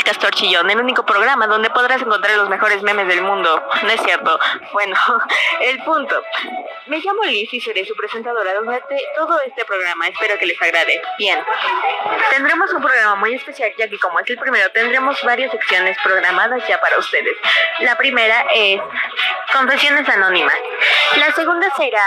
al Castor Chillón, el único programa donde podrás encontrar los mejores memes del mundo. No es cierto. Bueno, el punto. Me llamo Liz y seré su presentadora durante todo este programa. Espero que les agrade. Bien. Tendremos un programa muy especial ya que como es el primero tendremos varias secciones programadas ya para ustedes. La primera es Confesiones Anónimas. La segunda será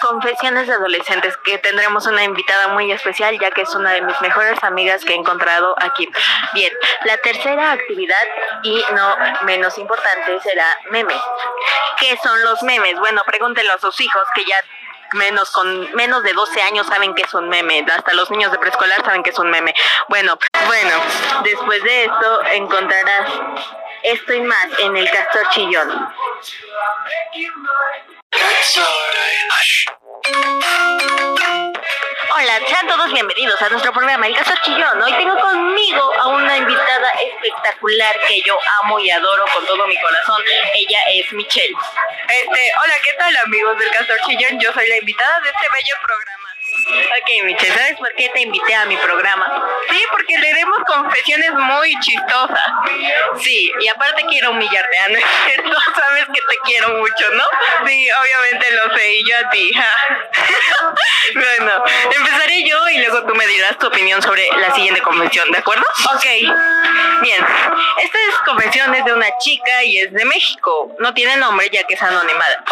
Confesiones de Adolescentes, que tendremos una invitada muy especial ya que es una de mis mejores amigas que he encontrado aquí. Bien, la tercera actividad y no menos importante será memes. ¿Qué son los memes? Bueno, pregúntenlo a sus hijos que ya menos con menos de 12 años saben que es un meme, hasta los niños de preescolar saben que es un meme. Bueno, bueno, después de esto encontrarás esto y más en el Castor Chillón. Hola, sean todos bienvenidos a nuestro programa El Castor Chillón. Hoy tengo conmigo a una invitada espectacular que yo amo y adoro con todo mi corazón. Ella es Michelle. Este, hola, ¿qué tal amigos del Castor Chillón? Yo soy la invitada de este bello programa. Ok, Michelle, ¿sabes por qué te invité a mi programa? Sí, porque leeremos confesiones muy chistosas. Sí, y aparte quiero humillarte, ¿ah? ¿no es cierto? Sabes que te quiero mucho, ¿no? Sí, obviamente lo sé, y yo a ti. bueno, empezaré yo y luego tú me dirás tu opinión sobre la siguiente confesión, ¿de acuerdo? Ok. Bien, esta es confesión es de una chica y es de México. No tiene nombre ya que es anonimada.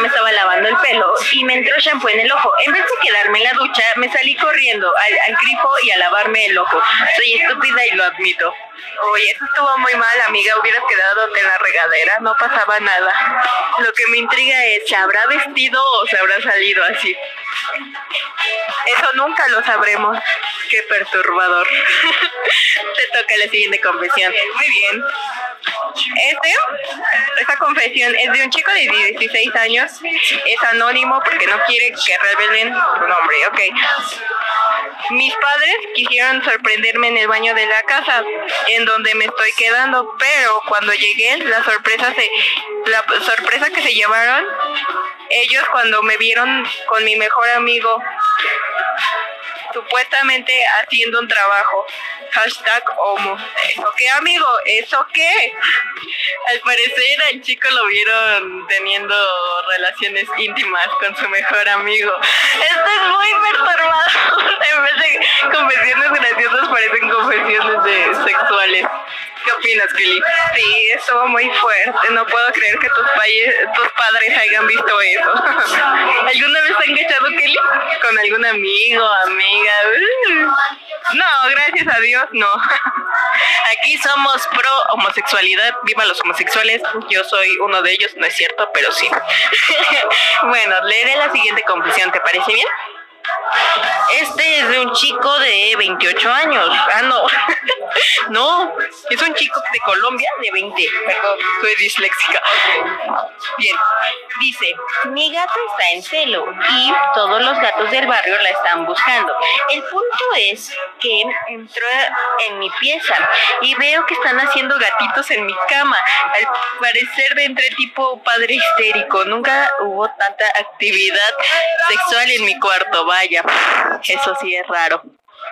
Me estaba lavando el pelo y me entró shampoo en el ojo. En vez de quedarme en la ducha, me salí corriendo al, al grifo y a lavarme el ojo. Soy estúpida y lo admito. Oye, eso estuvo muy mal, amiga. Hubieras quedado en la regadera, no pasaba nada. Lo que me intriga es, ¿se habrá vestido o se habrá salido así? Eso nunca lo sabremos. Qué perturbador. Te toca la siguiente confesión. Muy bien. Este, esta confesión es de un chico de 16 años. Es anónimo porque no quiere que revelen su nombre, ok. Mis padres quisieron sorprenderme en el baño de la casa, en donde me estoy quedando, pero cuando llegué, la sorpresa se, la sorpresa que se llevaron, ellos cuando me vieron con mi mejor amigo, supuestamente haciendo un trabajo. Hashtag homo. ¿Eso qué, amigo? ¿Eso qué? Al parecer al chico lo vieron teniendo relaciones íntimas con su mejor amigo. Esto es muy perturbador. En vez de confesiones graciosas parecen confesiones de sexuales. ¿Qué opinas, Kelly? Sí, estuvo muy fuerte. No puedo creer que tus, tus padres hayan visto eso. ¿Alguna vez te han cachado, Kelly? ¿Con algún amigo, amiga? No, gracias a Dios, no. Aquí somos pro homosexualidad. Viva los homosexuales. Yo soy uno de ellos, no es cierto, pero sí. bueno, leeré la siguiente conclusión. ¿Te parece bien? Este es de un chico de 28 años. Ah, no. no, es un chico de Colombia de 20. Perdón, soy disléxica. Bien, dice, mi gato está en celo y todos los gatos del barrio la están buscando. El punto es que entró en mi pieza y veo que están haciendo gatitos en mi cama. Al parecer de entre tipo padre histérico. Nunca hubo tanta actividad sexual en mi cuarto. Vaya, eso sí es raro.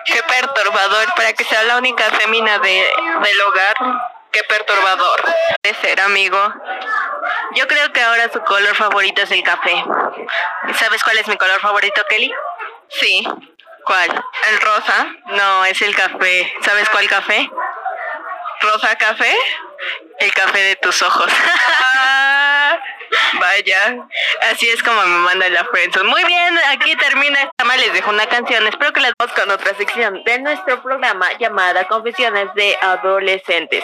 Qué perturbador para que sea la única fémina de, del hogar. Qué perturbador. De ser amigo. Yo creo que ahora su color favorito es el café. ¿Sabes cuál es mi color favorito, Kelly? Sí. ¿Cuál? ¿El rosa? No, es el café. ¿Sabes cuál café? ¿Rosa café? El café de tus ojos. Vaya, así es como me manda la friendzone. Muy bien, aquí termina esta mal les dejo una canción. Espero que las vamos con otra sección de nuestro programa llamada Confesiones de Adolescentes.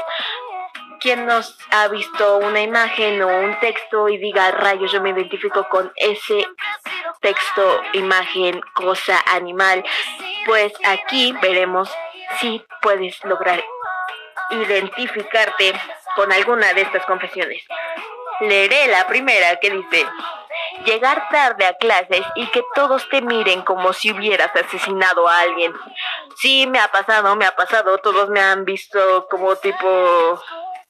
¿Quién nos ha visto una imagen o un texto y diga, rayos, yo me identifico con ese texto, imagen, cosa, animal? Pues aquí veremos si puedes lograr identificarte con alguna de estas confesiones. Leeré la primera que dice, llegar tarde a clases y que todos te miren como si hubieras asesinado a alguien. Sí, me ha pasado, me ha pasado, todos me han visto como tipo,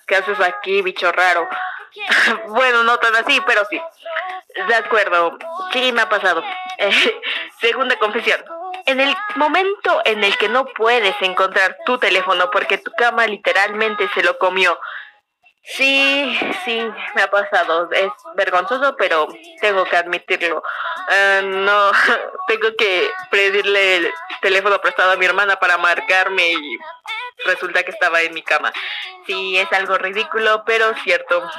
¿qué haces aquí, bicho raro? bueno, no tan así, pero sí. De acuerdo, sí me ha pasado. segunda confesión. en el momento en el que no puedes encontrar tu teléfono porque tu cama literalmente se lo comió. Sí, sí, me ha pasado. Es vergonzoso, pero tengo que admitirlo. Ah, no, tengo que pedirle el teléfono prestado a mi hermana para marcarme y resulta que estaba en mi cama. Sí, es algo ridículo, pero cierto.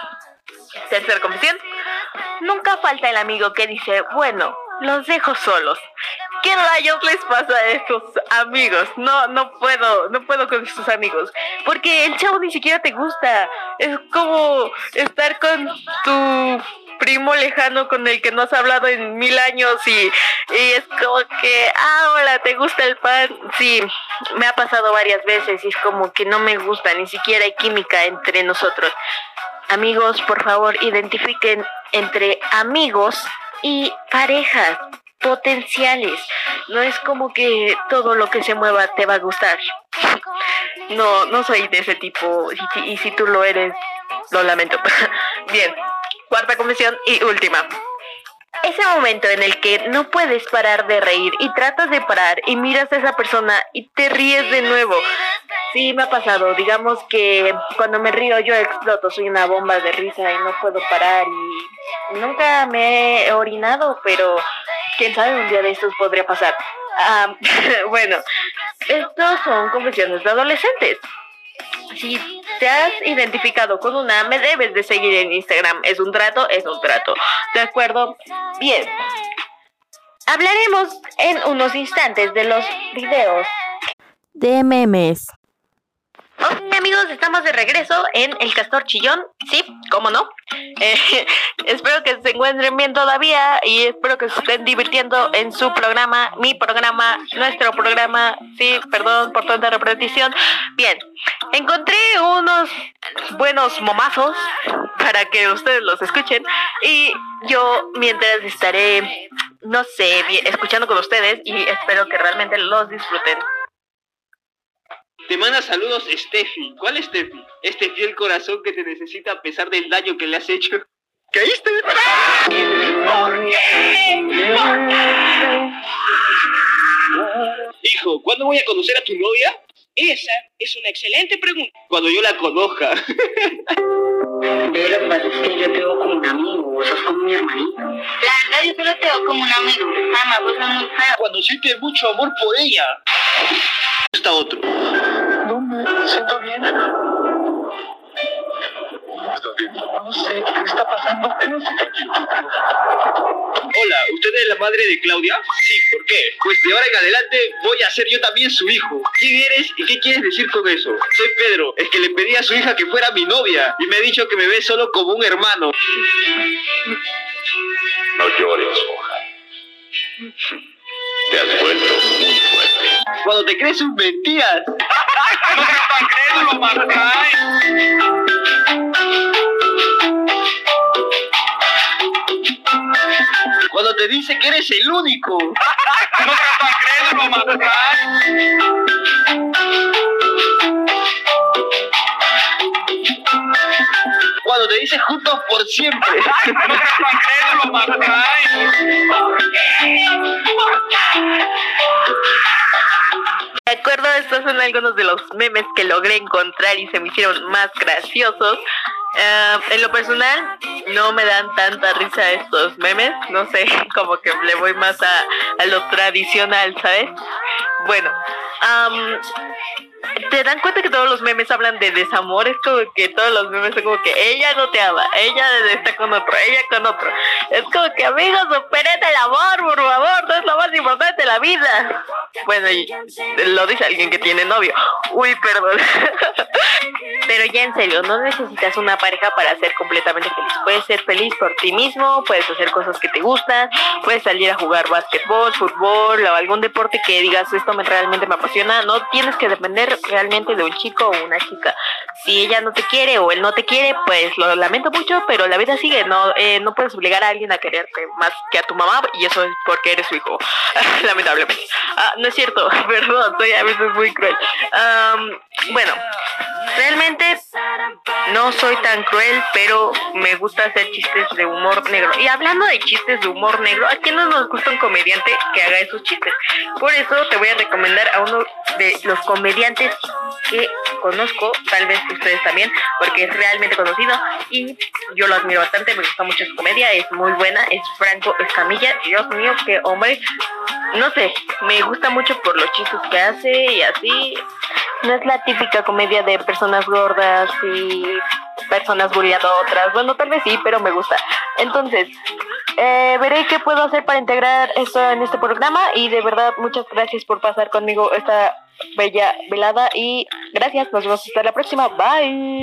Tercera confesión. Nunca falta el amigo que dice, bueno, los dejo solos. ¿Qué rayos les pasa a estos amigos? No, no puedo, no puedo con estos amigos. Porque el chavo ni siquiera te gusta. Es como estar con tu primo lejano con el que no has hablado en mil años y, y es como que, ah, hola, ¿te gusta el pan? Sí, me ha pasado varias veces y es como que no me gusta, ni siquiera hay química entre nosotros. Amigos, por favor, identifiquen entre amigos y parejas potenciales. No es como que todo lo que se mueva te va a gustar. No, no soy de ese tipo. Y, si tú lo eres, lo lamento. Bien, cuarta confesión y última. Ese momento en el que no puedes parar de reír y tratas de parar y miras a esa persona y te ríes de nuevo. Sí, me ha pasado. Digamos que cuando me río yo exploto, soy una bomba de risa y no puedo parar y nunca me he orinado, pero quién sabe, un día de estos podría pasar. Ah, bueno, estos son confesiones de adolescentes. Si te has identificado con una, me debes de seguir en Instagram. Es un trato, es un trato. ¿De acuerdo? Bien. Hablaremos en unos instantes de los videos de memes. Ok amigos, estamos de regreso en El Castor Chillón, sí, cómo no. Eh, espero que se encuentren bien todavía y espero que se estén divirtiendo en su programa, mi programa, nuestro programa, sí, perdón por tanta repetición. Bien, encontré unos buenos momazos para que ustedes los escuchen y yo mientras estaré, no sé, escuchando con ustedes y espero que realmente los disfruten. Te manda saludos Steffi. ¿Cuál Steffi? Este fiel corazón que te necesita a pesar del daño que le has hecho. ¿Caíste? Hijo, ¿cuándo voy a conocer a tu novia? Esa es una excelente pregunta. Cuando yo la conozca. Pero pues es que yo te veo como un amigo, vos sos como mi hermanito. La verdad yo solo te veo como un amigo. Además vos sos muy feo. Cuando sientes mucho amor por ella. Está otro. Me siento bien. ¿Estás bien? No sé qué está pasando. No sé. Hola, ¿usted es la madre de Claudia? Sí, ¿por qué? Pues de ahora en adelante voy a ser yo también su hijo. ¿Quién eres y qué quieres decir con eso? Soy Pedro, el que le pedí a su hija que fuera mi novia y me ha dicho que me ve solo como un hermano. No llores, hoja. Te has vuelto muy fuerte. Cuando te crees sus mentiras. No seas tan crédulo, Marcay. Cuando te dice que eres el único. No seas tan crédulo, Marcay. Cuando te dice juntos por siempre. De acuerdo, estos son algunos de los memes que logré encontrar y se me hicieron más graciosos. Ah, en lo personal, no me dan tanta risa estos memes. No sé, como que le voy más a, a lo tradicional, ¿sabes? Bueno, am, ¿te dan cuenta que todos los memes hablan de desamor? Es como que todos los memes son como que ella no te ama, ella está con otro, ella con otro. Es como que amigos, superen el amor, por favor, no es lo más importante de la vida. Bueno, y lo dice alguien que tiene novio. Uy, perdón. Pero ya en serio, no necesitas una pareja para ser completamente feliz. Puedes ser feliz por ti mismo, puedes hacer cosas que te gustan, puedes salir a jugar básquetbol, fútbol o algún deporte que digas esto me, realmente me apasiona. No tienes que depender realmente de un chico o una chica. Si ella no te quiere o él no te quiere, pues lo lamento mucho, pero la vida sigue. No, eh, no puedes obligar a alguien a quererte más que a tu mamá y eso es porque eres su hijo, lamentablemente. Ah, no es cierto, perdón, soy a veces muy cruel. Am, bueno, realmente No soy tan cruel, pero me gusta hacer chistes de humor negro. Y hablando de chistes de humor negro, ¿a quién no nos gusta un comediante que haga esos chistes? Por eso te voy a recomendar a uno de los comediantes que conozco, tal vez ustedes también, porque es realmente conocido y yo lo admiro bastante, me gusta mucho su comedia, es muy buena, es Franco Escamilla, Dios mío, qué hombre, no sé, me gusta mucho por los chistes que hace y así, No es la típica comedia de personas gordas y personas bulleando a otras. Bueno, tal vez sí, pero me gusta. Entonces, eh, veré qué puedo hacer para integrar esto en este programa y de verdad muchas gracias por pasar conmigo esta bella velada y gracias, nos vemos hasta la próxima. Bye.